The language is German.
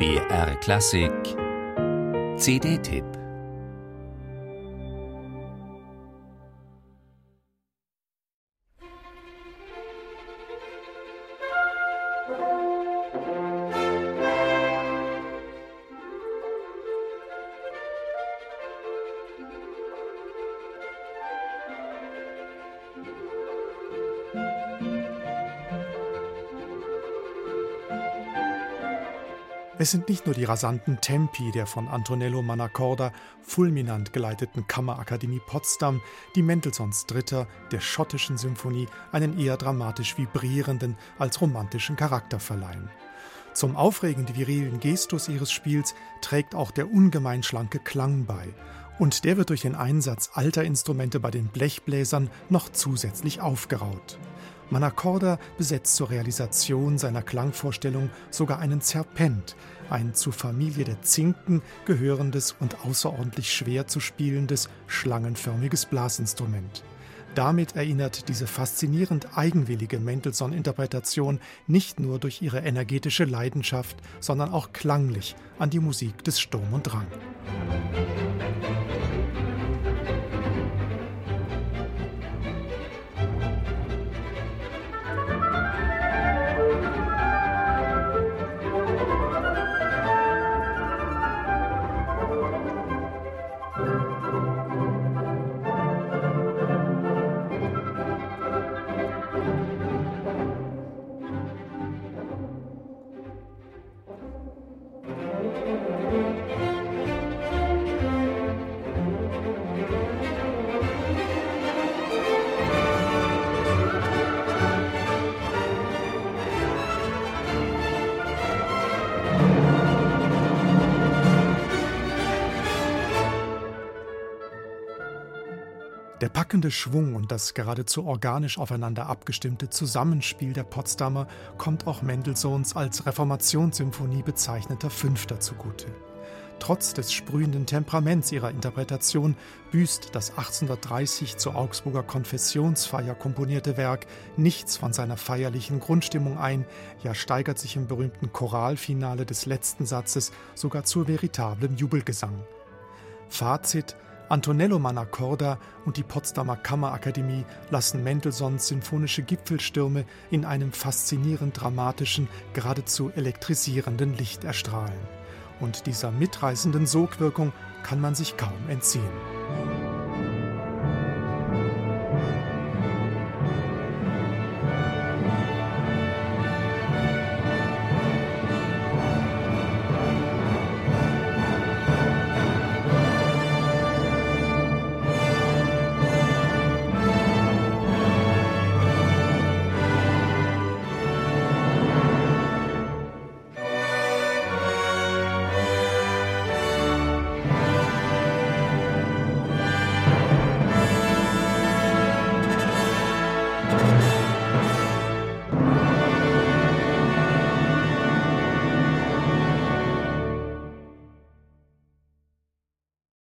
BR Klassik. CD-Tipp Es sind nicht nur die rasanten Tempi der von Antonello Manacorda fulminant geleiteten Kammerakademie Potsdam, die Mendelssohns Dritter der schottischen Symphonie einen eher dramatisch vibrierenden als romantischen Charakter verleihen. Zum aufregend virilen Gestus ihres Spiels trägt auch der ungemein schlanke Klang bei, und der wird durch den Einsatz alter Instrumente bei den Blechbläsern noch zusätzlich aufgeraut. Manacorda besetzt zur Realisation seiner Klangvorstellung sogar einen Zerpent, ein zur Familie der Zinken gehörendes und außerordentlich schwer zu spielendes, schlangenförmiges Blasinstrument. Damit erinnert diese faszinierend eigenwillige Mendelssohn-Interpretation nicht nur durch ihre energetische Leidenschaft, sondern auch klanglich an die Musik des Sturm und Drang. Der packende Schwung und das geradezu organisch aufeinander abgestimmte Zusammenspiel der Potsdamer kommt auch Mendelssohns als Reformationssymphonie bezeichneter Fünfter zugute. Trotz des sprühenden Temperaments ihrer Interpretation büßt das 1830 zur Augsburger Konfessionsfeier komponierte Werk nichts von seiner feierlichen Grundstimmung ein, ja steigert sich im berühmten Choralfinale des letzten Satzes sogar zu veritablem Jubelgesang. Fazit Antonello Manacorda und die Potsdamer Kammerakademie lassen Mendelssohns sinfonische Gipfelstürme in einem faszinierend dramatischen, geradezu elektrisierenden Licht erstrahlen. Und dieser mitreißenden Sogwirkung kann man sich kaum entziehen.